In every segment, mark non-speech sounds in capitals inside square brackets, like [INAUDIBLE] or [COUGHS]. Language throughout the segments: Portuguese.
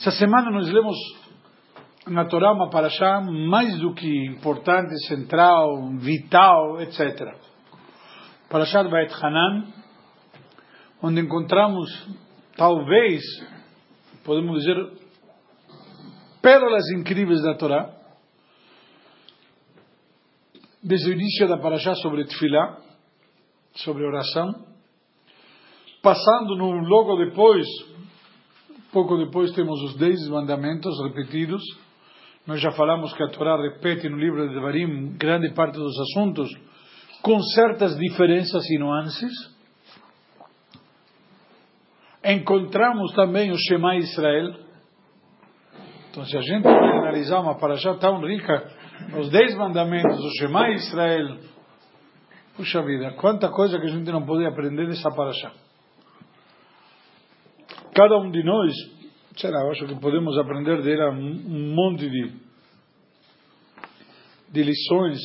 Essa semana nós lemos na Torá uma paraxá mais do que importante, central, vital, etc. Paraxá Beit Hanan, onde encontramos, talvez, podemos dizer, pérolas incríveis da Torá, desde o início da paraxá sobre Tfilá, sobre oração, passando no, logo depois Pouco depois temos os dez mandamentos repetidos. Nós já falamos que a Torá repete no livro de Devarim grande parte dos assuntos, com certas diferenças e nuances. Encontramos também o Shema Israel. Então, se a gente analisar uma paraxá tão rica, os dez mandamentos do Shema Israel, puxa vida, quanta coisa que a gente não pode aprender dessa paraxá cada um de nós, sei lá, acho que podemos aprender dela um monte de, de lições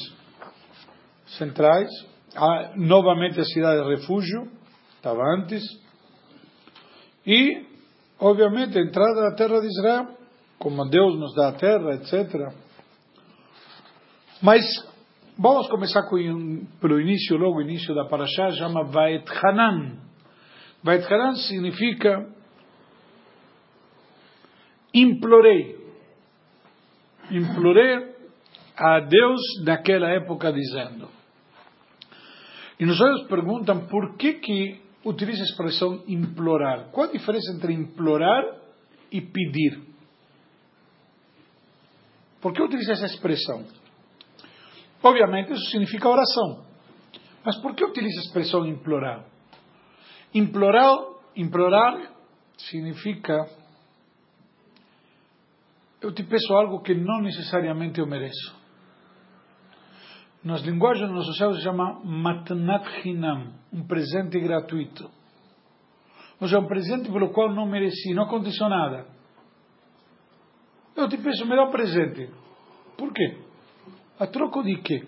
centrais. Há, novamente a cidade de refúgio, estava antes. E, obviamente, a entrada na terra de Israel, como Deus nos dá a terra, etc. Mas vamos começar com, pelo início, logo o início da Parashá, chama Vaet Hanan. Vaet Hanan significa implorei. Implorei a Deus naquela época dizendo. E nos olhos perguntam por que que utiliza a expressão implorar. Qual a diferença entre implorar e pedir? Por que utiliza essa expressão? Obviamente isso significa oração. Mas por que utiliza a expressão implorar? Implorar, implorar significa eu te peço algo que não necessariamente eu mereço. Nas linguagens do nosso céu se chama matnat hinam, um presente gratuito. Ou seja, um presente pelo qual não mereci, não aconteceu nada. Eu te peço melhor presente. Por quê? A troco de quê?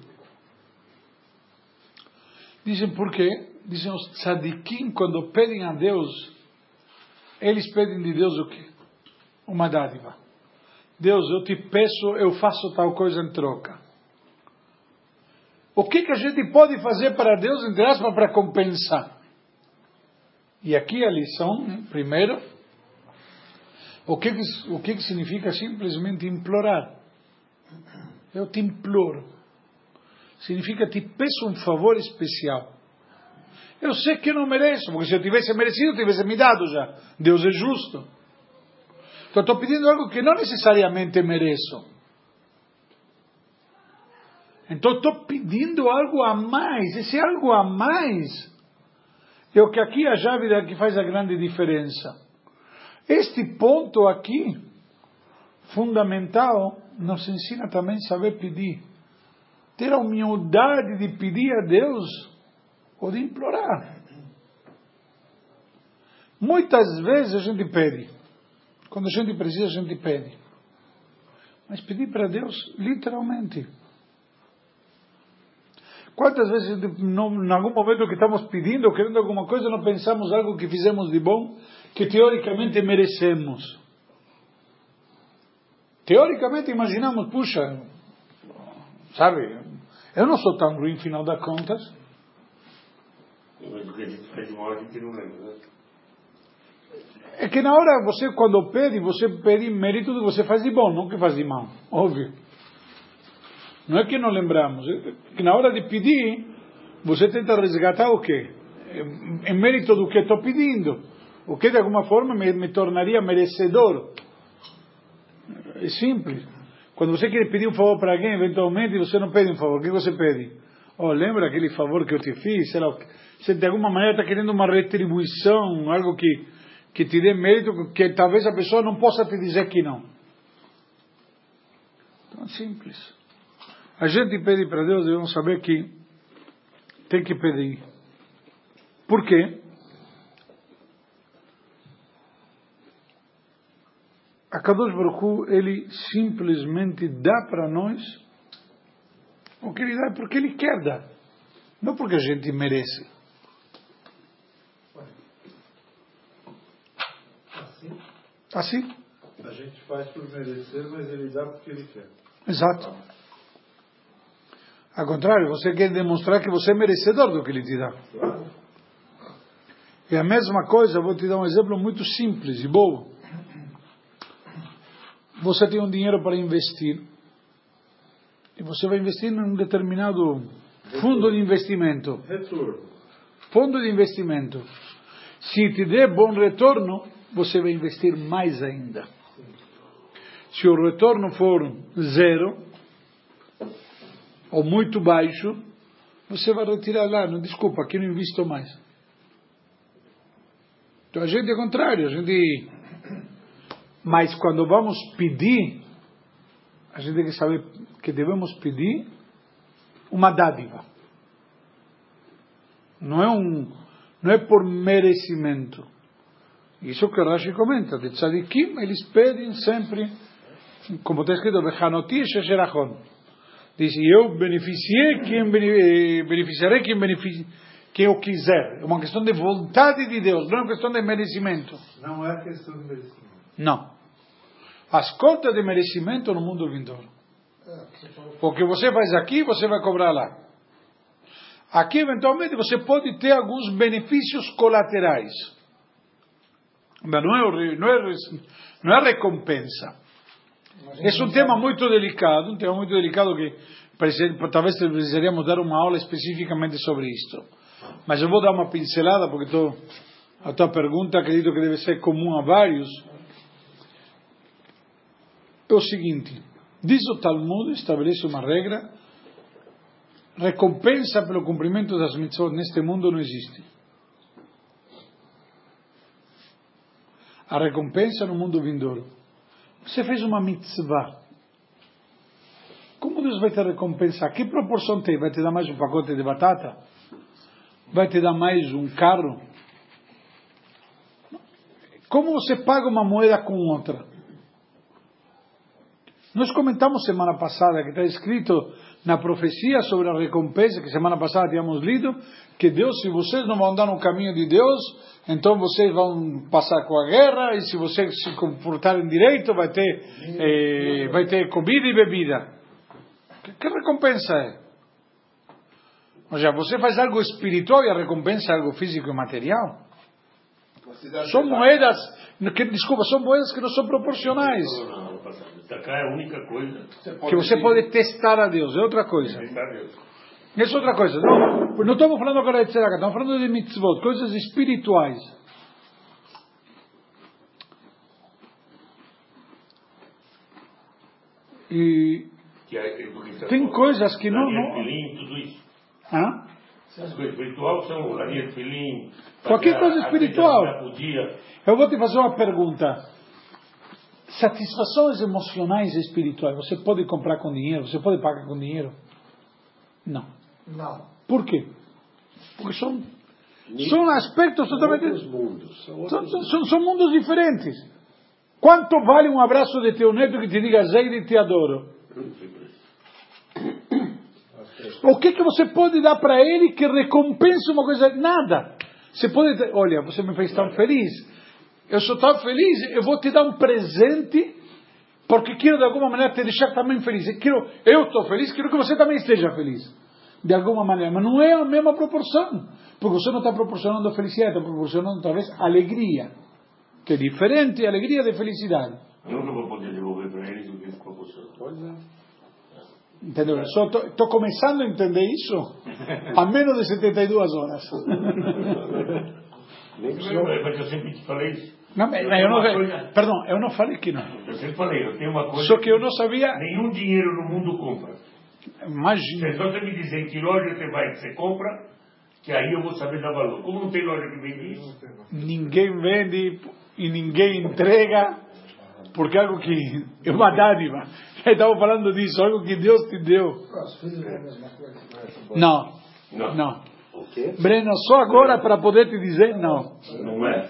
Dizem por quê? Dizem os tzadikim, quando pedem a Deus, eles pedem de Deus o quê? Uma dádiva. Deus, eu te peço, eu faço tal coisa em troca. O que, que a gente pode fazer para Deus, entre aspas, para compensar? E aqui a lição, primeiro, o que, que, o que, que significa simplesmente implorar? Eu te imploro. Significa te peço um favor especial. Eu sei que eu não mereço, porque se eu tivesse merecido, eu tivesse me dado já. Deus é justo. Então estou pedindo algo que não necessariamente mereço. Então estou pedindo algo a mais. Esse algo a mais é o que aqui a chave que faz a grande diferença. Este ponto aqui, fundamental, nos ensina também saber pedir. Ter a humildade de pedir a Deus ou de implorar. Muitas vezes a gente pede. Quando a gente precisa, a gente pede. Mas pedir para Deus, literalmente. Quantas vezes, em algum momento que estamos pedindo querendo alguma coisa, não pensamos algo que fizemos de bom, que teoricamente merecemos? Teoricamente imaginamos, puxa, sabe, eu não sou tão ruim, final das contas. Mas o que a gente faz mal a gente não lembra, né? É que na hora você, quando pede, você pede mérito do que você faz de bom, não que faz de mal. Óbvio. Não é que não lembramos. É que na hora de pedir, você tenta resgatar o quê? Em mérito do que estou pedindo. O que de alguma forma me, me tornaria merecedor. É simples. Quando você quer pedir um favor para alguém, eventualmente você não pede um favor. O que você pede? Oh, lembra aquele favor que eu te fiz? Sei lá, você de alguma maneira está querendo uma retribuição, algo que que te dê mérito, que talvez a pessoa não possa te dizer que não. Então é simples. A gente pede para Deus, devemos saber que tem que pedir. Por quê? A Kadosh Baruch ele simplesmente dá para nós o que ele dá porque ele quer dar, não porque a gente merece. Assim? A gente faz por merecer, mas ele dá porque ele quer. Exato. Ao contrário, você quer demonstrar que você é merecedor do que ele te dá. E a mesma coisa, vou te dar um exemplo muito simples e bom. Você tem um dinheiro para investir e você vai investir em um determinado fundo de investimento. Retorno. Fundo de investimento. Se te der bom retorno, você vai investir mais ainda. Se o retorno for zero, ou muito baixo, você vai retirar lá, não, desculpa, aqui não invisto mais. Então a gente é contrário, a gente. Mas quando vamos pedir, a gente tem que saber que devemos pedir uma dádiva. Não é um, não é por merecimento. Isso que Rashi comenta, de tzadikim, eles pedem sempre, como está escrito, Bechanoti Shesherachon. Diz, eu beneficiei quem beneficiarei quem, benefici, quem eu quiser. É uma questão de vontade de Deus, não é uma questão de merecimento. Não é questão de merecimento. Não. As contas de merecimento no mundo vindouro. O que você faz aqui, você vai cobrar lá. Aqui, eventualmente, você pode ter alguns benefícios colaterais. Não é, não é, não é recompensa. É um tema muito delicado, um tema muito delicado que talvez precisaríamos dar uma aula especificamente sobre isto. Mas eu vou dar uma pincelada, porque tô, a tua pergunta acredito que deve ser comum a vários. É o seguinte, diz o Talmud, estabelece uma regra, recompensa pelo cumprimento das mitzvot neste mundo não existe. A recompensa no mundo vindouro. Você fez uma mitzvah. Como Deus vai te recompensar? Que proporção tem? Vai te dar mais um pacote de batata? Vai te dar mais um carro? Como você paga uma moeda com outra? Nós comentamos semana passada que está escrito na profecia sobre a recompensa, que semana passada tínhamos lido, que Deus, se vocês não vão andar no caminho de Deus, então vocês vão passar com a guerra, e se vocês se comportarem direito, vai ter, eh, vai ter comida e bebida. Que, que recompensa é? Ou seja, você faz algo espiritual e a recompensa é algo físico e material. São moedas, que, desculpa, são moedas que não são proporcionais. Destacar é a única coisa que você pode testar a Deus, é outra coisa. testar Deus. Isso é outra coisa. Não, não estamos falando agora de tzedakah, estamos falando de mitzvot, coisas espirituais. E Que é educação. tem coisas que não. Não filim, tudo isso. Hã? Coisas são laria, filim. Qualquer coisa espiritual. Eu vou te fazer uma pergunta. Satisfações emocionais e espirituais, você pode comprar com dinheiro? Você pode pagar com dinheiro? Não. Não. Por quê? Porque são, são aspectos totalmente. Outros mundos. São São, outros são- são- são mundos diferentes. Quanto vale um abraço de teu neto que te diga Zeide, te adoro? O que, que você pode dar para ele que recompense uma coisa? Nada. Você pode dizer, olha, você me fez tão feliz. Eu sou tão feliz, eu vou te dar um presente porque quero de alguma maneira te deixar também feliz. Eu quero, eu estou feliz, quero que você também esteja feliz. De alguma maneira. Mas não é a mesma proporção. Porque você não está proporcionando felicidade, está proporcionando talvez alegria. Que é diferente, alegria de felicidade. Eu nunca vou poder devolver para eles o que eles proporcionam. Pois é. Entendeu? Só estou começando a entender isso há menos de 72 horas. [LAUGHS] Nem Mas eu sempre te falei isso. Não, Eu eu não, coisa- perdão, eu não falei que não. Eu sempre falei, eu tenho uma coisa. Só que eu não sabia. Nenhum dinheiro no mundo compra. Imagina. Só você me dizer que loja você vai que você compra, que aí eu vou saber dar valor. Como não tem loja que vende isso, Ninguém vende e ninguém entrega, porque é algo que é uma dádiva. [LAUGHS] Estava falando disso, algo que Deus te deu. Não, não. não. O? Breno, só agora para poder te dizer não. Não é?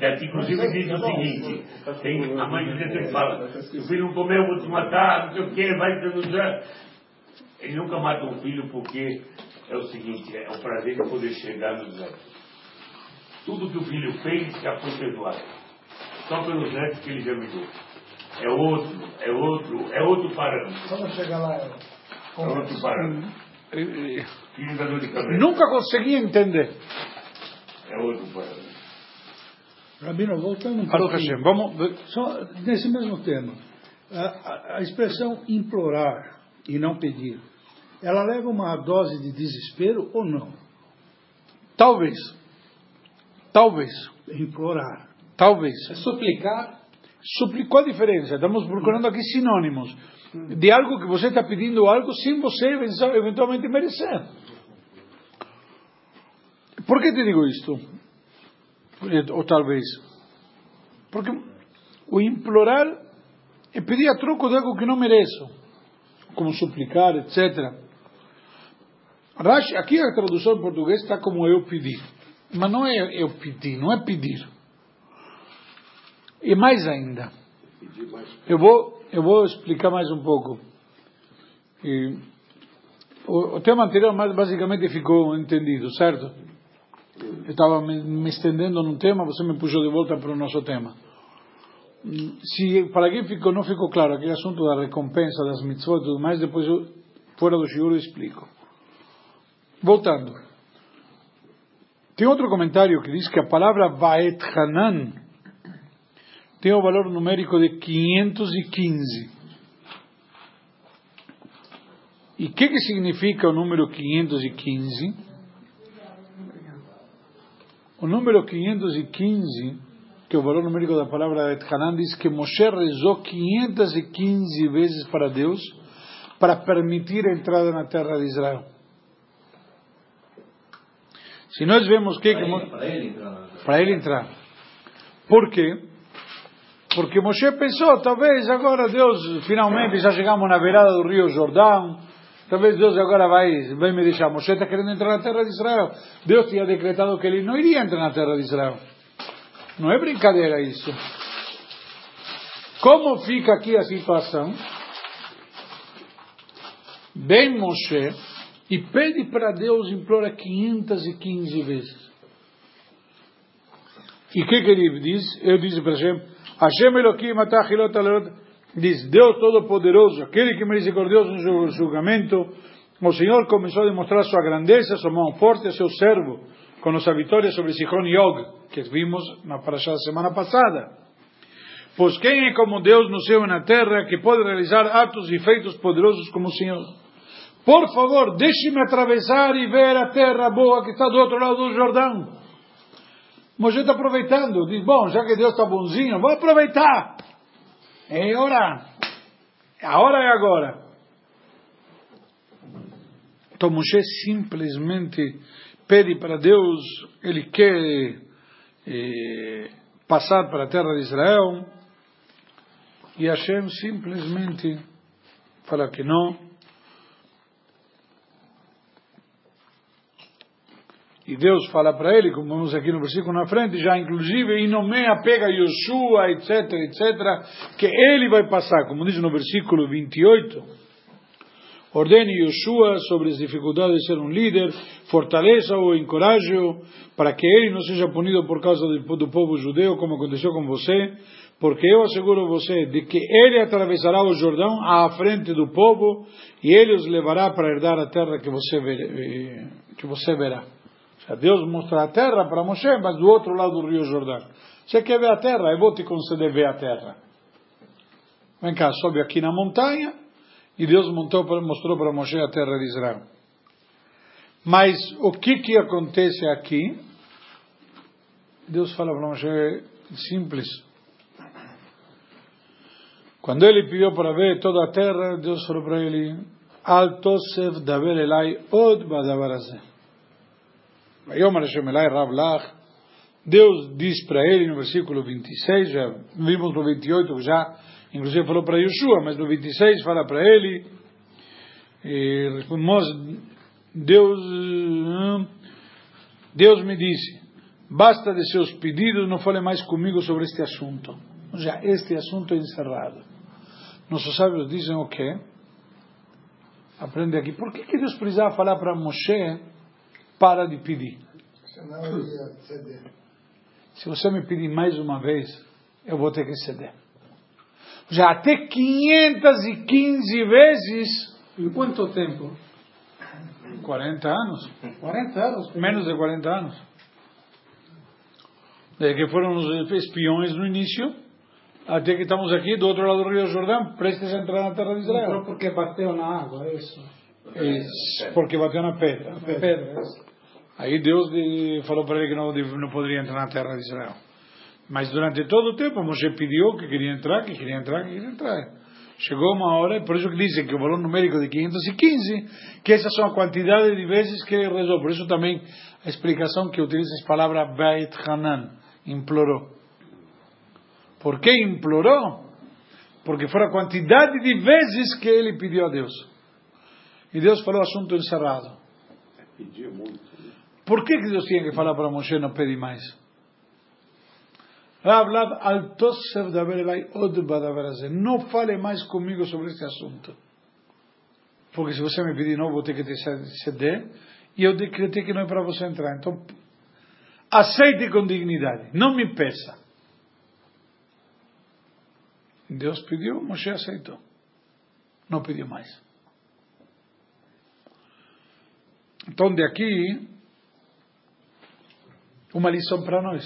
É que inclusive diz o seguinte, tem, a mãe de sempre fala, se o filho não comer, eu vou te matar, não sei o que, vai denunciar. Ele nunca mata um filho porque é o seguinte, é o prazer de poder chegar nos anos. Tudo que o filho fez já foi perdoado. só pelos netos que ele já me deu. É outro, é outro, é outro parâmetro. Quando chegar lá, eu É outro parâmetro. Filho da dor de cabeça. Nunca consegui entender. É outro parâmetro. Rabino, voltando um pouquinho, Hashem, vamos. só nesse mesmo tema, a, a- a expressão implorar e não pedir, ela leva uma dose de desespero ou não? Talvez. Talvez. Implorar. Talvez. É suplicar, Supli- Qual a diferença? Estamos procurando aqui sinônimos de algo que você está pedindo algo sem você eventual- eventualmente merecer. Por que te digo isto? Ou talvez. Porque o implorar é pedir a troco de algo que não mereço, como suplicar, etc. Rashi, aqui a tradução em português está como eu pedir, mas não é eu pedir, não é pedir. E mais ainda, eu vou, eu vou explicar mais um pouco. E o, o tema anterior basicamente ficou entendido, certo? Eu estava me, me estendendo num tema, você me puxou de volta para o nosso tema. Se para quem ficou, não ficou claro aquele assunto da recompensa das mitzvot e tudo mais, depois eu, fora do shiur explico. Voltando. Tem outro comentário que diz que a palavra Vaet Hanan tem o valor numérico de 515. E o que, que significa o número 515? O número 515, que é o valor numérico da palavra Ethanan, diz que Moshe rezou 515 vezes para Deus para permitir a entrada na terra de Israel. Se nós vemos que... que Mo- Para ele entrar para ele entrar. Por quê? Porque Moshe pensou, talvez agora Deus, finalmente já chegamos na beirada do rio Jordão, talvez Deus agora vai, vai me deixar. Moshe está querendo entrar na terra de Israel. Deus tinha decretado que ele não iria entrar na terra de Israel. Não é brincadeira isso. Como fica aqui a situação? Vem Moshe e pede para Deus, implora 515 vezes. E o que, que ele diz? Eu disse para Hashem, Hashem Elohim atachilot alerot, diz, Deus Todo-Poderoso, aquele que é misericordioso no julgamento, o Senhor começou a demonstrar sua grandeza, sua mão forte seu servo, com nossa vitória sobre Sihon e Og, que vimos na parashá da semana passada. Pois quem é como Deus no céu e na terra, que pode realizar atos e feitos poderosos como o Senhor? Por favor, deixe-me atravessar e ver a terra boa que está do outro lado do Jordão. Moshe está aproveitando, diz, bom, já que Deus está bonzinho, vou aproveitar. É hora. A hora é agora. Então Moshe simplesmente pede para Deus, ele quer eh, passar para a terra de Israel, e Hashem simplesmente fala que não. E Deus fala para ele, como vemos aqui no versículo na frente, já inclusive, e nomeia, pega Yoshua, etc, etc, que ele vai passar, como diz no versículo 28, ordene Yoshua sobre as dificuldades de ser um líder, fortaleça-o, encoraje-o, para que ele não seja punido por causa do, povo judeu, como aconteceu com você, porque eu asseguro você de que ele atravessará o Jordão à frente do povo, e ele os levará para herdar a terra que você, ver, que você verá. Deus mostra a terra para Moshe, mas do outro lado do rio Jordão. Você quer ver a terra? Eu vou te conceder ver a terra. Vem cá, sobe aqui na montanha, e Deus montou, mostrou para Moshe a terra de Israel. Mas o que que acontece aqui? Deus fala para Moshe, simples. Quando ele pediu para ver toda a terra, Deus falou para ele, Al Tosef Daber Elai Od Badabarazeh. Vayomer Hashem Elai Rav Lach. Deus diz para ele no versículo 26, já vimos no 28 que já, inclusive falou para Yeshua, mas no 26 fala para ele, e Deus, Deus me disse, basta de seus pedidos, não fale mais comigo sobre este assunto. Já este assunto é encerrado. Nossos sábios dizem o quê? Aprende aqui. Por que, que Deus precisava falar para Moshe para de pedir? Senão ele ia ceder. Se você me pedir mais uma vez, eu vou ter que ceder. Já até 515 vezes, Em quanto tempo? 40 anos, 40 anos? menos de 40 anos. Desde que foram os espiões no início, até que estamos aqui do outro lado do Rio Jordão, prestes a entrar na terra de Entrou Israel. porque bateu na água, é isso. É, porque bateu na pedra. Pedra, é isso. Aí Deus de- falou para ele que não, não poderia entrar na terra de Israel. Mas durante todo o tempo Moshe pediu que queria entrar, que queria entrar, que queria entrar. Chegou uma hora, por isso que dizem que o valor numérico de 515, que essas são a quantidade de vezes que ele rezou. Por isso também a explicação que utiliza a palavra Beit Hanan, implorou. Por que implorou? Porque foi a quantidade de vezes que ele pediu a Deus. E Deus falou assunto encerrado. Pedia muito. Por que, que Deus tinha que falar para Moshe não pedir mais? Não fale mais comigo sobre este assunto. Porque se você me pedir não, vou ter que te ceder. E eu decretei que não é para você entrar. Então, aceite com dignidade. Não me peça. Deus pediu, Moshe aceitou. Não pediu mais. Então, de aqui, uma lição para nós.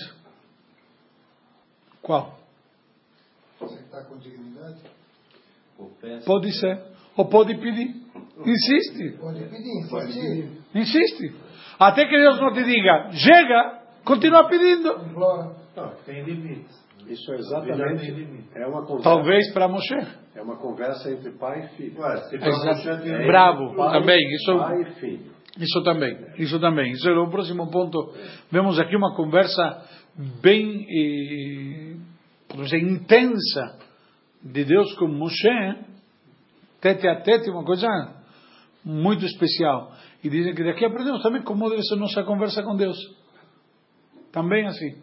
Qual? Aceitar com dignidade. Pode ser. Ou pode pedir. Insiste. Pode pedir, insistir, Insiste. Até que Deus não te diga, chega, continua pedindo. Não, tem limites. Isso é exatamente. limite. É uma conversa. Talvez para Moshe. É uma conversa entre pai e filho. Ué, se você tem Bravo. Pai- Também, isso- Pai e filho. Isso também, isso também. Isso é o próximo ponto. Vemos aqui uma conversa bem eh, dizer, intensa de Deus com Moshe, tete a tete, uma coisa muito especial. E dizem que daqui aprendemos também como deve ser nossa conversa com Deus. Também assim.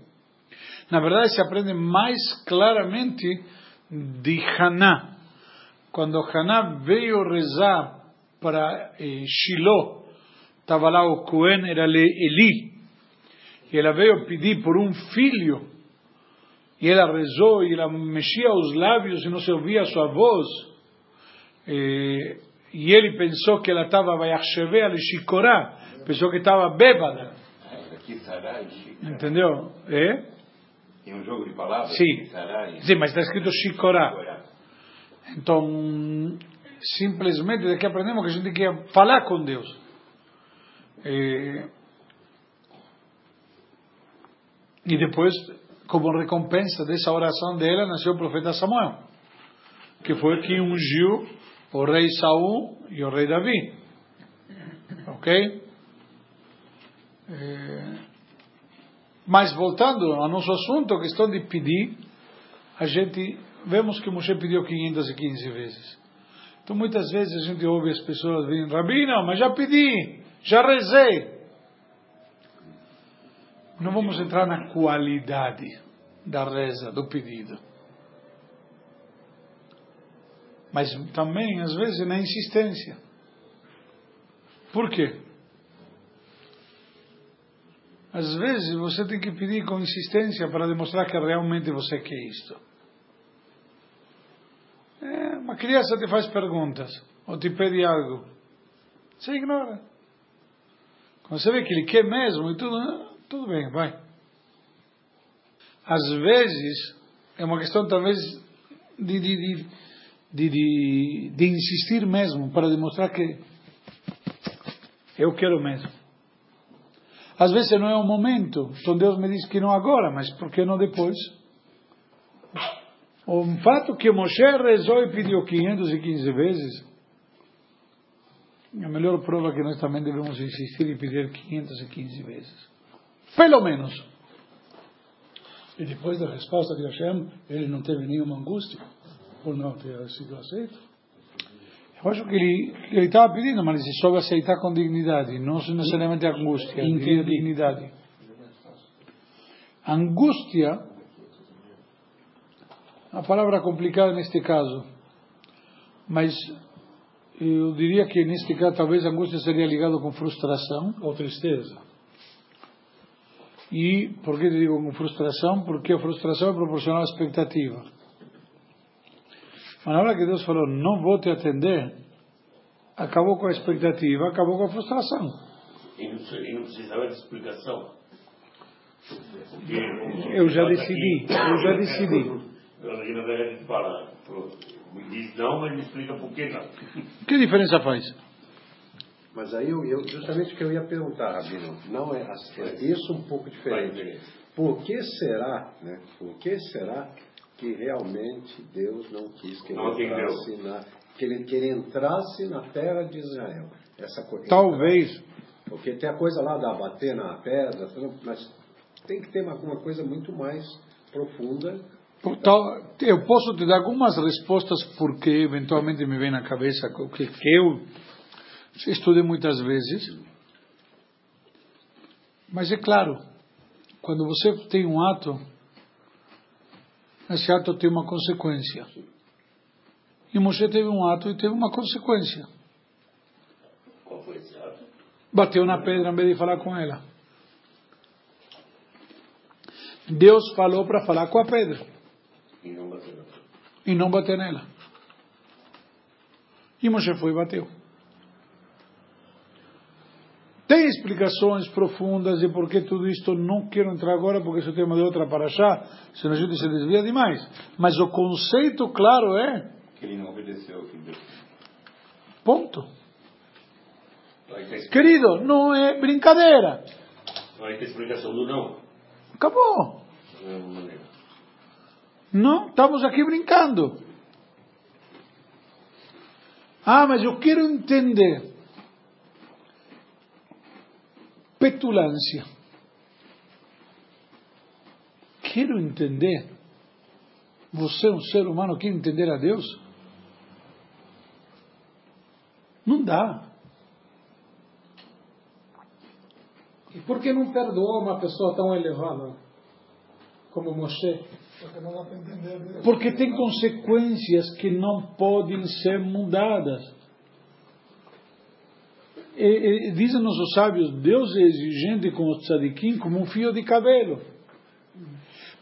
Na verdade, se aprende mais claramente de Haná. Quando Haná veio rezar para eh, Shiloh, estava lá o Cohen, era Eli, e ela veio pedir por um filho, e ela rezou, e ela mexia os lábios e não se ouvia a sua voz, Eh, e ele pensou que ela estava Vayachsheve Alishikorá, pensou que estava bêbada, e entendeu? É? Tem um jogo de palavras? Sim. E Sim, mas está escrito Shikorá. Então, simplesmente daqui aprendemos que a gente tem que falar com Deus. Eh, e depois, como recompensa dessa oração dela, nasceu o profeta Samuel, que foi quem ungiu o rei Saul e o rei Davi. Ok? Eh, mas voltando ao nosso assunto, a questão de pedir, a gente vemos que Moshe pediu 515 vezes. Então muitas vezes a gente ouve as pessoas dizendo, Rabino, mas já pedi, já rezei. Não vamos entrar na qualidade da reza, do pedido. Mas também, às vezes, na insistência. Por quê? Às vezes você tem que pedir com insistência para demonstrar que realmente você quer isto. É, uma criança te faz perguntas ou te pede algo, você ignora. Quando você vê que ele quer mesmo e tudo, ah, tudo bem, vai. Às vezes é uma questão talvez de, de, de, de, insistir mesmo para demonstrar que eu quero mesmo. Às vezes não é o momento, então Deus me diz que não agora, mas por que não depois? O fato que Moshe rezou e pediu 515 vezes, a melhor prova que nós também devemos insistir e pedir 515 vezes. Pelo menos. E depois da resposta de Hashem, ele não teve nenhuma angústia por não ter sido aceito. Eu acho que ele ele estava pedindo, mas ele soube aceitar com dignidade, não necessariamente angústia, Entendi. dignidade. Angústia, a palavra complicada neste caso, mas eu diria que neste caso talvez a angústia seria ligada com frustração. Ou tristeza. E por que eu digo com frustração? Porque a frustração é proporcional à expectativa. Mas na hora que Deus falou, não vou te atender, acabou com a expectativa, acabou com a frustração. E não, e não precisava de explicação. Porque, Eu já decidi, eu já decidi. Aqui na verdade fala, não, mas me explica por que não. Que diferença faz? Mas aí eu, eu- justamente o que eu ia perguntar, Rabino, não é, assim, é isso um pouco diferente. Por que será, né? Por que será que realmente Deus não quis que ele Não entrasse na que ele, que ele entrasse na terra de Israel? Essa coisa. Talvez, Porque tem a coisa lá da bater na pedra, mas tem que ter alguma coisa muito mais profunda. Tal- eu posso te dar algumas respostas porque eventualmente me vem na cabeça, que, que eu estudei muitas vezes. Mas é claro, quando você tem um ato, esse ato tem uma consequência. E Moshe teve um ato e teve uma consequência. Qual foi esse ato? Bateu na pedra em vez de falar com ela. Deus falou para falar com a pedra E não bateu. e não bater nela. E Moshe foi e bateu. Tem explicações profundas de por que tudo isto não quero entrar agora, porque esse é tema de outra paraxá, senão a gente se desvia demais. Mas o conceito claro é, Que ele não obedeceu. Que Deus... ponto. Querido, não é brincadeira. vai ter explicação do não. Acabou. Maneira. Não, estamos aqui brincando. Ah, mas eu quero entender. Petulância. Quero entender. Você é um ser humano quer entender a Deus? Não dá. E por que não perdoou uma pessoa tão elevada como Moshe? Porque tem consequências que não podem ser mudadas. E, e, dizem nossos sábios, Deus é exigente com os tzadikim como um fio de cabelo.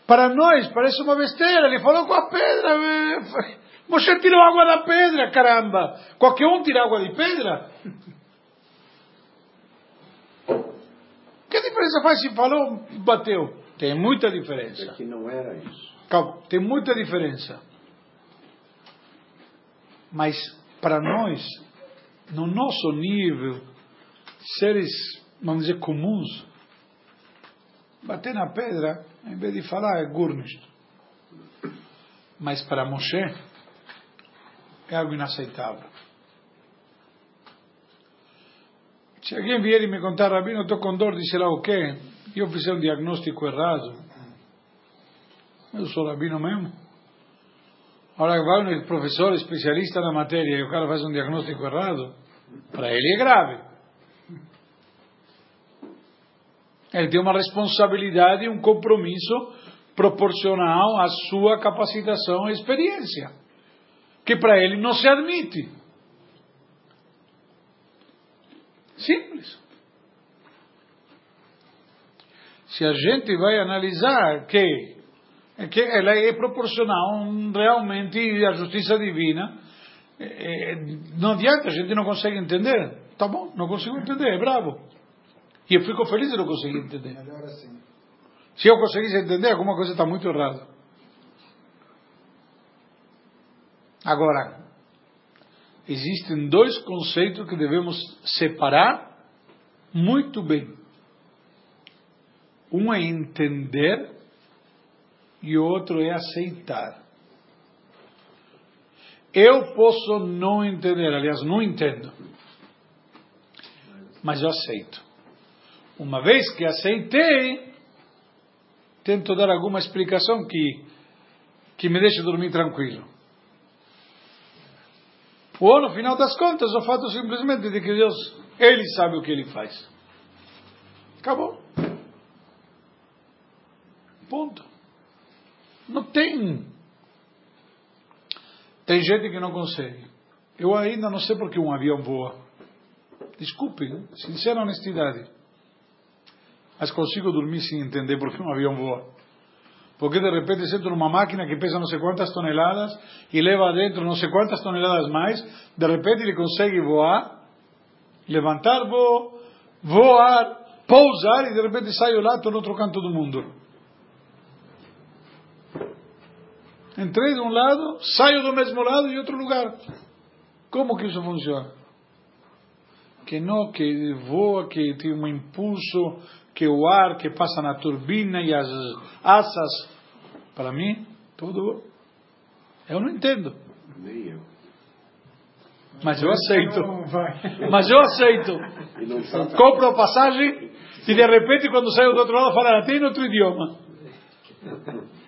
Para nós parece uma besteira, ele falou com a pedra. eh, Você tirou água da pedra, caramba. Qualquer um tira água de pedra. Que diferença faz se falou, bateu? Tem muita diferença. É que não era isso. Tem muita diferença. Mas para nós, no nosso nível, seres, vamos dizer, comuns, bater na pedra, em vez de falar, é gurnish. Mas para Moshe, é algo inaceitável. Se alguém vier e me contar, Rabino, estou com dor de sei lá o quê, eu fizer um diagnóstico errado, eu sou rabino mesmo. Agora vai um professor especialista na matéria e o cara faz um diagnóstico errado, para ele é grave. Ele tem uma responsabilidade e um compromisso proporcional à sua capacitação e experiência, que para ele não se admite. Simples. Se a gente vai analisar que que ela é proporcional realmente à justiça divina, é, não adianta, a gente não consegue entender. Tá bom, não consigo entender, é bravo. E eu fico feliz de não conseguir entender. Assim. Se eu conseguisse entender, alguma coisa está muito errada. Agora, existem dois conceitos que devemos separar muito bem. Um é entender e outro é aceitar. Eu posso não entender, aliás, não entendo, mas eu aceito. Uma vez que aceitei, tento dar alguma explicação que, que me deixe dormir tranquilo. Ou, no final das contas, o fato simplesmente de que Deus, Ele sabe o que Ele faz. Acabou. Ponto. Não tem. Tem gente que não consegue. Eu ainda não sei porque um avião voa. Desculpe, sincera honestidade. mas consigo dormir sem entender por que um avião voa. Porque de repente sento numa máquina que pesa não sei quantas toneladas e leva dentro não sei quantas toneladas mais, de repente ele consegue voar, levantar voo, voar, pousar e de repente saio lá, estou no outro canto do mundo. Entrei de um lado, saio do mesmo lado e outro lugar. Como que isso funciona? Que não, que voa, que tem um impulso, que o ar que passa na turbina e as asas. Para mim, tudo. Eu não entendo. Nem eu. Mas eu aceito. Mas eu aceito. Compro a passagem e de repente, quando saio do outro lado, falo até em outro idioma. [LAUGHS]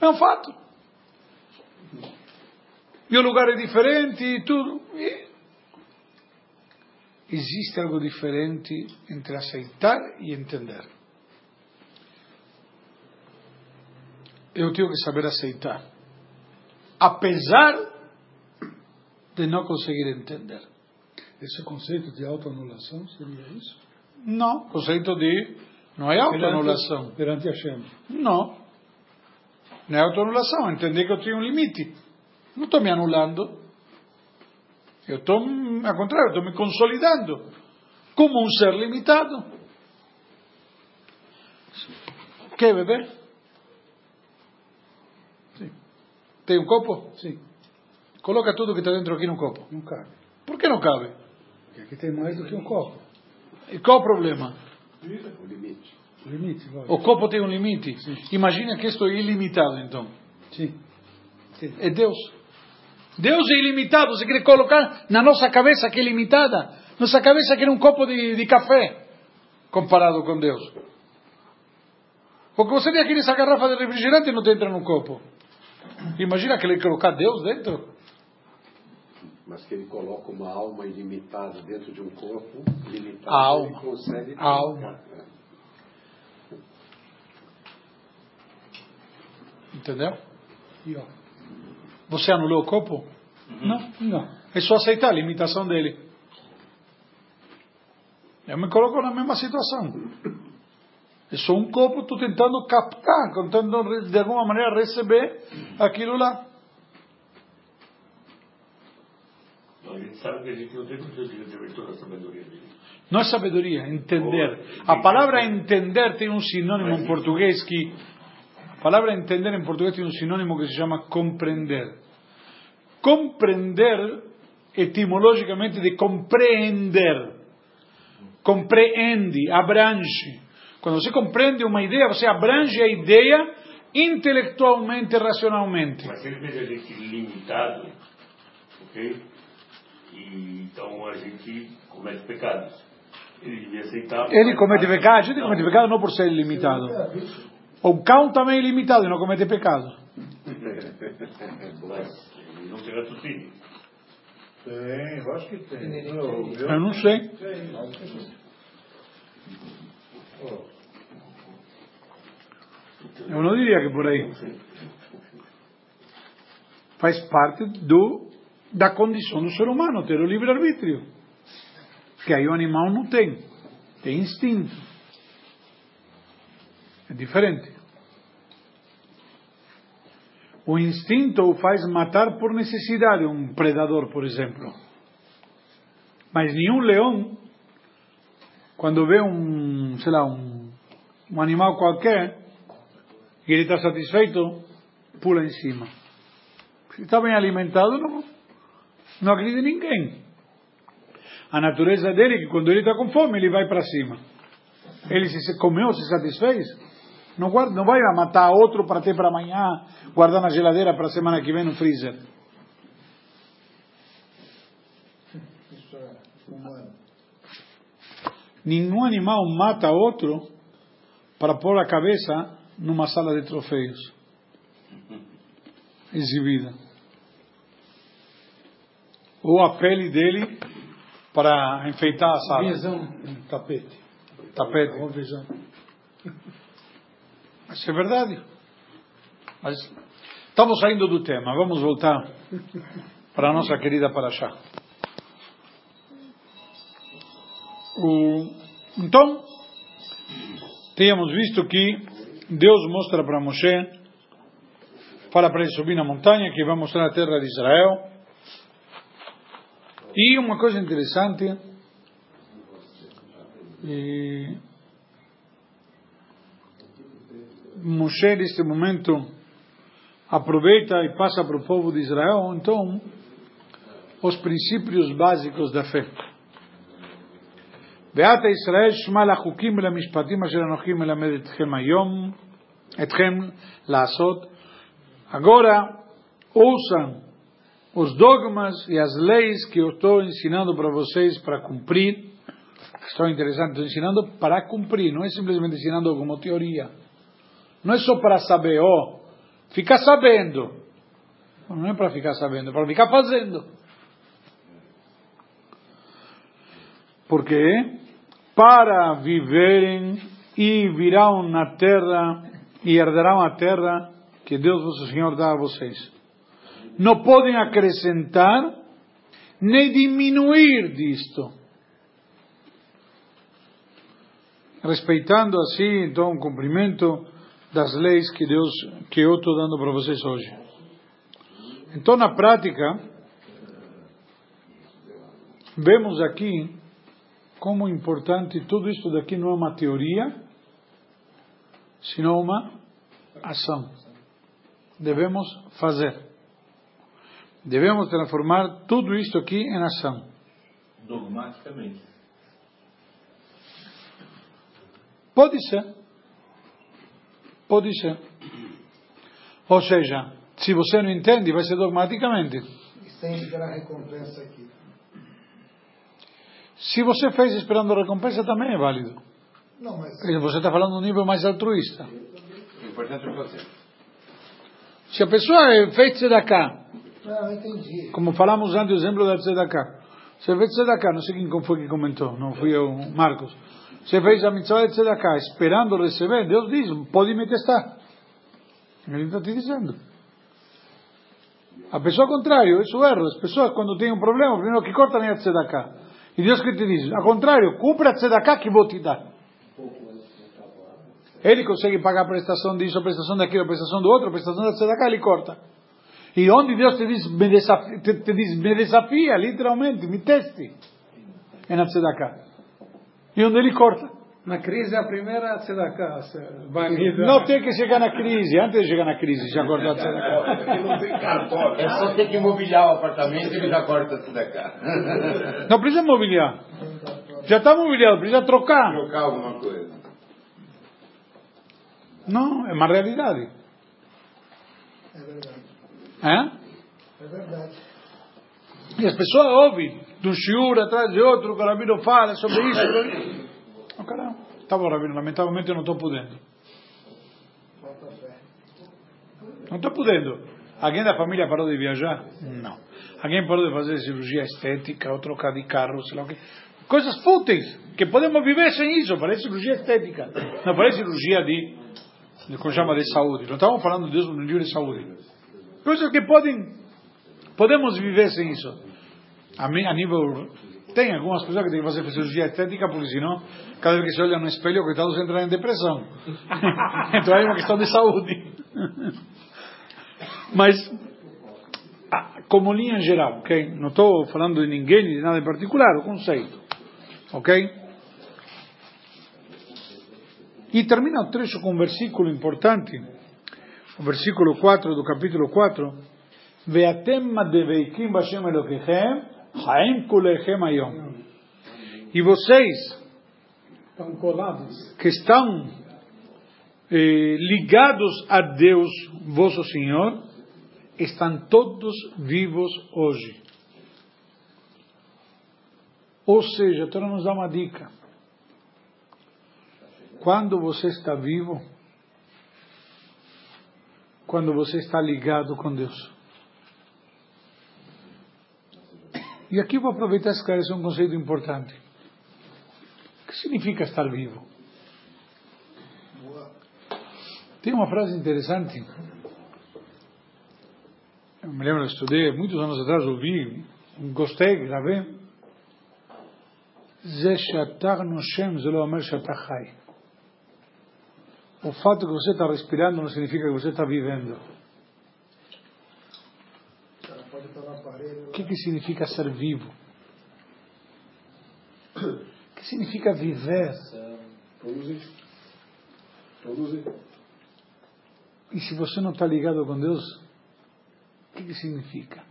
É um fato. E o lugar é diferente e tudo. E existe algo diferente entre aceitar e entender. Eu tenho que saber aceitar. Apesar de não conseguir entender. Esse conceito de autoanulação seria isso? Não, conceito de. Não é autoanulação. Perante, perante Hashem. Não. Não é autoanulação. Entender que eu tenho um limite. Não estou me anulando. Eu estou, ao contrário, estou me consolidando como um ser limitado. Quer beber? Sim. Tem um copo? Sim. Coloca tudo que está dentro aqui no copo. Não cabe. Por que não cabe? Porque aqui tem mais do que um copo. E qual o problema? O limite. Limite, lógico. O copo tem um limite. Imagina que isto é ilimitado, então. Sim. Sim. É Deus. Deus é ilimitado. Você quer colocar na nossa cabeça que é limitada? Nossa cabeça que é um copo de, de café comparado com Deus. Porque você tem aqui nessa garrafa de refrigerante e não te entra no copo. Imagina que ele colocar Deus dentro. Mas que ele coloca uma alma ilimitada dentro de um corpo limitado, A alma. ele consegue A alma. colocar, Entendeu? E ó. Você anulou o copo? Não. Não. É só aceitar a limitação dele. Eu me coloco na mesma situação. Eu sou um copo, estou tentando captar, tentando de alguma maneira receber aquilo lá. A gente sabe que a gente não tem condição de receber toda a sabedoria dele. Não é sabedoria, é entender. A palavra entender tem um sinônimo em português que. A palavra entender em português tem um sinônimo que se chama compreender. Compreender, etimologicamente, de compreender. Compreende, abrange. Quando você compreende uma ideia, você abrange a ideia intelectualmente racionalmente. Mas ele fez a gente limitado, ok? E, então a gente comete pecados. Ele devia aceitar. Ele comete pecado, a gente comete pecado não por ser limitado. O cão também é limitado e não comete pecado. Não tem raciocínio. Tem, eu acho que tem. Eu, não sei. Eu não diria que por aí. Faz parte do, da condição do ser humano ter o livre-arbítrio. Que aí o animal não tem. Tem instinto. Diferente. O instinto o faz matar por necessidade, um predador, por exemplo. Mas nenhum leão, quando vê um, sei lá, um, um animal qualquer, e ele está satisfeito, pula em cima. Se está bem alimentado, não, não agride ninguém. A natureza dele é que quando ele está com fome, ele vai para cima. Ele se comeu, se satisfez, não, guarda, não vai matar outro para ter para amanhã, guardar na geladeira para a semana que vem no freezer. É. Nenhum animal mata outro para pôr a cabeça numa sala de trofeios exibida. Ou a pele dele para enfeitar a sala. Visão, um tapete. Tapete. Visão. Isso é verdade. Mas estamos saindo do tema. Vamos voltar para a nossa querida Paraxá. O, então, tínhamos visto que Deus mostra para Moshe, fala para ele subir na montanha, que vai mostrar a terra de Israel. E uma coisa interessante, e Moshe neste momento aproveita e passa para o povo de Israel, então, os princípios básicos da fé. ואתה ישראל שמע לחוקים ולמשפטים אשר אנוכי מלמד אתכם היום, אתכם לעשות. Agora, ouçam os dogmas e as leis que eu estou ensinando para vocês para cumprir. Estou interessante, estou ensinando para cumprir, não é simplesmente ensinando como teoria. Não é só para saber, ó, oh, ficar sabendo. Não é para ficar sabendo, é para ficar fazendo. Porque para viverem e virão na terra e herdarão a terra que Deus vosso Senhor dá a vocês. Não podem acrescentar nem diminuir disto. Respeitando assim, então, o cumprimento das leis que Deus, que eu estou dando para vocês hoje. Então, na prática, vemos aqui como importante tudo isso daqui não é uma teoria, sino uma ação. Devemos fazer. Devemos transformar tudo isto aqui em ação. Dogmaticamente. Pode ser. Pode ser. Ou seja, se você não entende, vai ser dogmaticamente. E sem esperar recompensa aqui. Se você fez esperando recompensa, também é válido. Não, mas. Você está falando um nível mais altruísta. O importante é fazer. Se a pessoa fez tzedakah, Não, entendi. como falamos antes, o exemplo da tzedakah. Você fez tzedakah, não sei quem foi que comentou, não fui eu, Marcos. Você fez a mitzvah de tzedakah, esperando receber, Deus diz, pode me testar. Ele está te dizendo. A pessoa contrário, isso erro. As pessoas quando têm um problema, primeiro que cortam é a tzedakah. E Deus que te diz, ao contrário, cumpra a tzedakah que vou te dar. Ele consegue pagar a prestação disso, a prestação daquilo, a prestação do outro, a prestação da tzedakah, ele corta. E onde Deus te diz, me desafia, te, te diz, me desafia, literalmente, me teste, é na tzedakah. E onde ele corta. Na crise, a primeira tzedakah banida. Não tem que chegar na crise, antes de chegar na crise, já corta a não tem cartório. É só ter que imobiliar o apartamento e ele já corta tudo da cá. Não precisa mobiliar. Já está mobiliado, precisa trocar. Trocar alguma coisa. Não, é uma realidade. É verdade. É? É verdade. E as pessoas ouvem de um shiur atrás de outro, que o Rabino fala sobre isso. sobre. Oh, caramba. Tá bom, Rabino, lamentavelmente eu não estou podendo. Não estou podendo. Alguém da família parou de viajar? Não. Alguém parou de fazer cirurgia estética ou trocar de carro, sei lá o quê. Coisas fúteis, que podemos viver sem isso. Parece cirurgia estética. Não parece cirurgia de, de como chama, de saúde. Não estamos falando de Deus no livro de saúde. Coisas que podem, podemos viver sem isso. A, mim, a nível, tem algumas pessoas que têm que fazer cirurgia estética, porque senão, cada vez que se olha no espelho, coitados entram em depressão. [LAUGHS] então é uma questão de saúde. Mas, como linha geral, ok? Não estou falando de ninguém, de nada em particular, o conceito. Ok? E termina o trecho com um versículo importante, o versículo 4 do capítulo 4. Veatem madeveikim bashem Elokechem, haim kulechem ayom. E vocês Estão colados. que estão eh, ligados a Deus, vosso Senhor, estão todos vivos hoje. Ou seja, a Torá nos dá uma dica. Quando você está vivo, quando você está ligado com Deus. E aqui vou aproveitar e esclarecer é um conceito importante. O que significa estar vivo? Tem uma frase interessante. Eu me lembro, eu estudei muitos anos atrás, ouvi, gostei, gravei. O fato que você está respirando não significa que você está vivendo. Que, que significa ser vivo? O [COUGHS] que significa viver? Produzir. Produzir. E se você não está ligado com Deus, o que, que significa?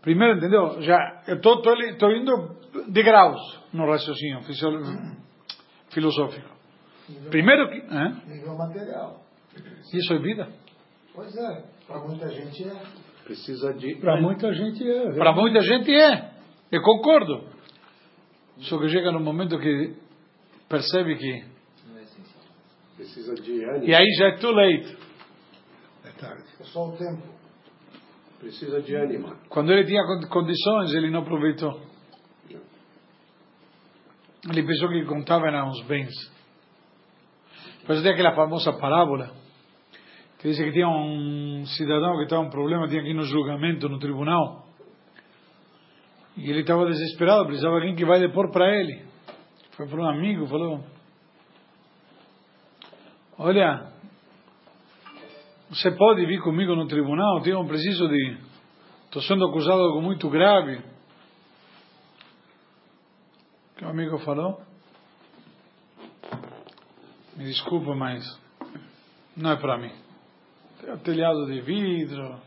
Primeiro, entendeu? Já, eu estou indo de graus no raciocínio filosófico. Primeiro que. Nível material. Isso é vida? Pois é, para muita gente é. Precisa de. Para muita gente é. Para muita gente é. Eu concordo. Só que chega no momento que percebe que. Precisa de ânimo. E aí já é too late. É tarde. É só o tempo. Precisa de ânimo. Quando ele tinha con- condições, ele não aproveitou. Ele pensou que contava eram os bens. Por isso tem aquela famosa parábola que diz que tinha um cidadão que estava um problema, tinha ir no julgamento, no tribunal. E ele estava desesperado, precisava de alguém que vai depor para ele. Foi para um amigo, falou: Olha, você pode vir comigo no tribunal? Tenho preciso de. Estou sendo acusado de algo muito grave. O que o amigo falou? Me desculpa, mas não é para mim. Telhado de vidro,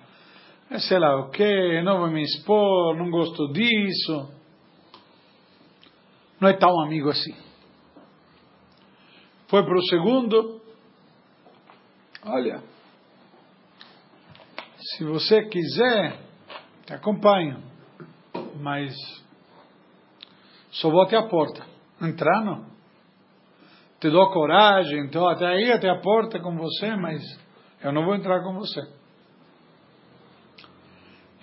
é sei lá o que, não vou me expor, não gosto disso. Não é tão amigo assim. Foi para o segundo. Olha, se você quiser, te acompanho. Mas só vou até a porta. Entrar não. Te dou coragem, então até aí, até a porta com você, mas eu não vou entrar com você.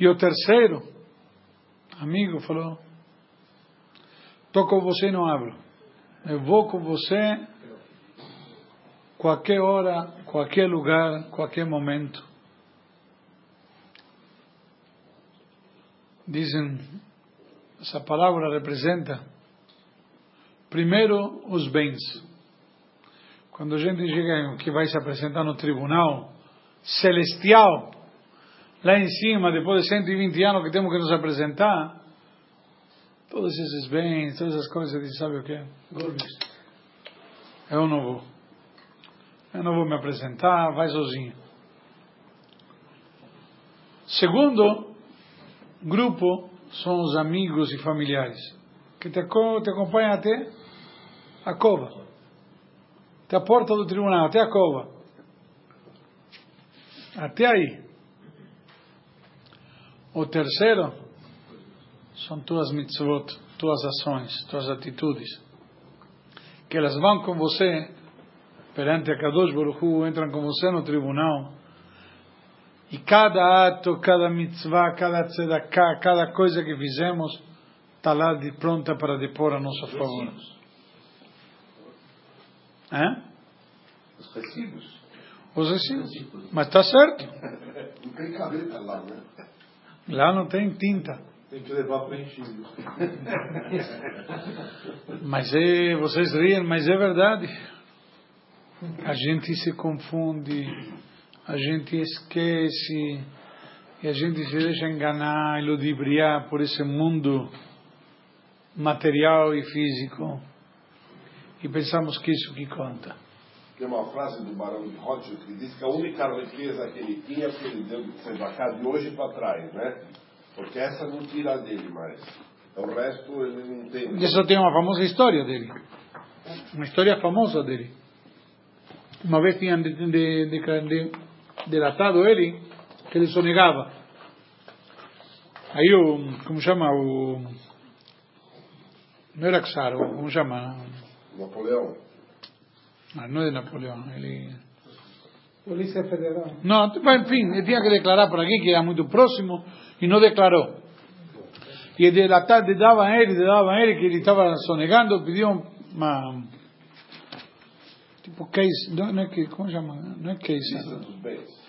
E o terceiro, amigo, falou: Estou com você e não abro. Eu vou com você qualquer hora, qualquer lugar, qualquer momento. Dizem, essa palavra representa, primeiro, os bens. Quando a gente chega que vai se apresentar no tribunal celestial, lá em cima, depois de 120 anos que temos que nos apresentar, todos esses bens, todas essas coisas, diz, sabe o que? Eu não vou. Eu não vou me apresentar, vai sozinho. Segundo grupo são os amigos e familiares que te, te acompanham até a cova, até a porta do tribunal, até a cova. Até aí. O terceiro são tuas mitzvot, tuas ações, tuas atitudes, que elas vão com você perante a Kadosh Baruch Hu, entram com você no tribunal e cada ato, cada mitzvah, cada tzedakah, cada coisa que fizemos está lá de pronta para depor a nosso favor. Hã? Os recibos. Os recibos. Mas está certo. Não [LAUGHS] tem caneta lá, né? Lá não tem tinta. Tem que levar preenchido. [LAUGHS] Mas é, vocês riem, mas é verdade. A gente se confunde, a gente esquece, e a gente se deixa enganar e ludibriar por esse mundo material e físico. E pensamos que isso que conta. Tem uma frase do Barão de Rothschild que diz que a única riqueza que ele tinha que ele deu de ser da casa de hoje para trás, né? Porque essa não tira dele mais. O resto ele não tem. Isso tem uma famosa história dele. Uma história famosa dele. Uma vez tinham de, de, de, de, delatado ele que ele sonegava. Aí o, como chama, o, não era Czar, o- como chama? Napoleão. Ah, não é de Napoleão, ele... Polícia Federal. Não, mas enfim, ele tinha que declarar por aqui que era muito próximo e não declarou. E delatar, davam a ele, davam a ele que ele estava sonegando, pediam uma. Tipo case, não, não é que, como chama? Não é case. Lista dos bens.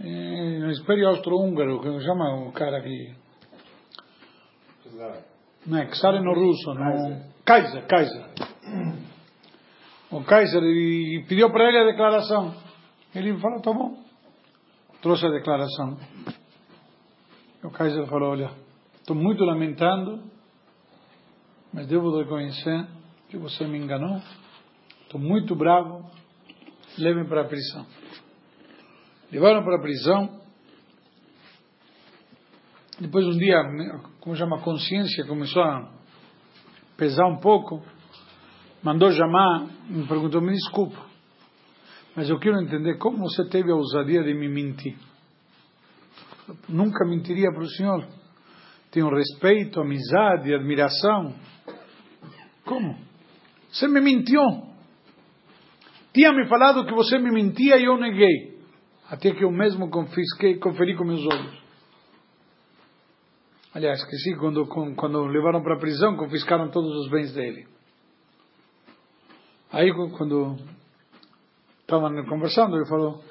É, no Império Austro-Húngaro, que chama o cara aqui. Não é, Czar no russo, não. Kaiser, Kaiser. O Kaiser e pediu para ele a declaração. Ele falou, tá bom. Trouxe a declaração. O Kaiser falou, olha, estou muito lamentando, mas devo reconhecer que você me enganou. Estou muito bravo. Levem para a prisão. Levaram para a prisão. Depois um dia, como chama, a consciência começou a pesar um pouco. Mandou chamar, me perguntou, me desculpa, mas eu quero entender como você teve a ousadia de me mentir. Nunca mentiria para o senhor. Tenho respeito, amizade, admiração. Como? Você me mentiu. Tinha me falado que você me mentia e eu neguei. Até que eu mesmo confisquei, conferi com meus olhos. Aliás, esqueci, quando, quando levaram para a prisão, confiscaram todos os bens dele. Aí, quando estavam conversando, ele falou: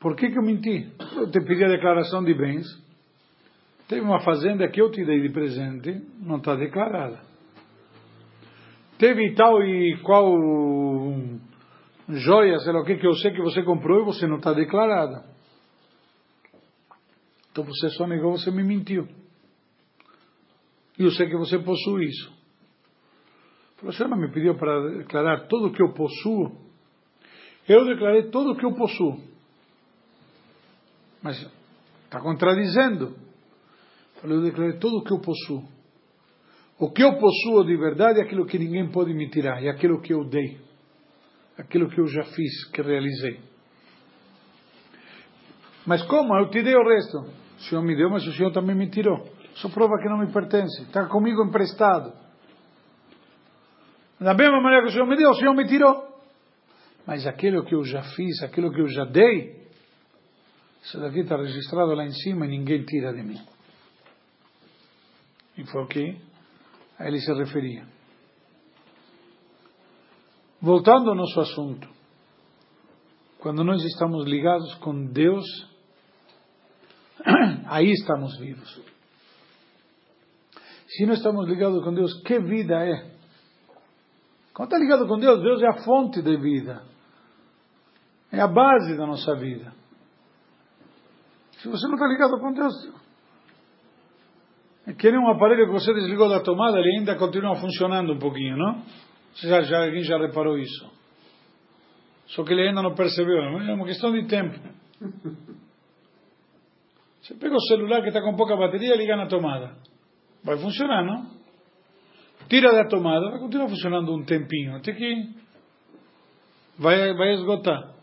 Por que, que eu menti? Eu te pedi a declaração de bens. Teve uma fazenda que eu te dei de presente, não está declarada. Teve tal e qual joia, sei lá o que, que eu sei que você comprou e você não está declarada. Então você só negou, você me mentiu. E eu sei que você possui isso. Não me pediu para declarar tudo o que eu possuo? Eu declarei tudo o que eu possuo. Mas está contradizendo. Falei, eu declarei tudo o que eu possuo. O que eu possuo de verdade é aquilo que ninguém pode me tirar, é aquilo que eu dei, aquilo que eu já fiz, que realizei. Mas como? Eu te dei o resto. O Senhor me deu, mas o Senhor também me tirou. Isso prova que não me pertence. Está comigo emprestado. Da mesma maneira que o Senhor me deu, o Senhor me tirou. Mas aquilo que eu já fiz, aquilo que eu já dei, isso daqui está registrado lá em cima e ninguém tira de mim. E foi o que a ele se referia. Voltando ao nosso assunto, quando nós estamos ligados com Deus, [CLEARS THROAT] aí estamos vivos. Se não estamos ligados com Deus, que vida é? Quando está ligado com Deus, Deus é a fonte de vida. É a base da nossa vida. Se você não está ligado com Deus, é que nem um aparelho que você desligou da tomada, ele ainda continua funcionando um pouquinho, não? Já, já, alguém já reparou isso? Só que ele ainda não percebeu, é uma questão de tempo. Você pega o celular que está com pouca bateria e liga na tomada. Vai funcionar, não? Tira da tomada, vai continuar funcionando um tempinho, até que vai, vai esgotar.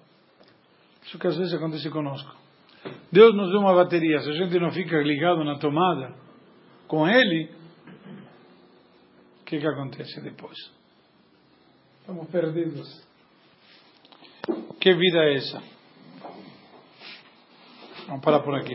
Isso que às vezes acontece conosco. Deus nos deu uma bateria, se a gente não fica ligado na tomada com Ele, o que, que acontece depois? Estamos perdidos. Que vida é essa? Vamos parar por aqui.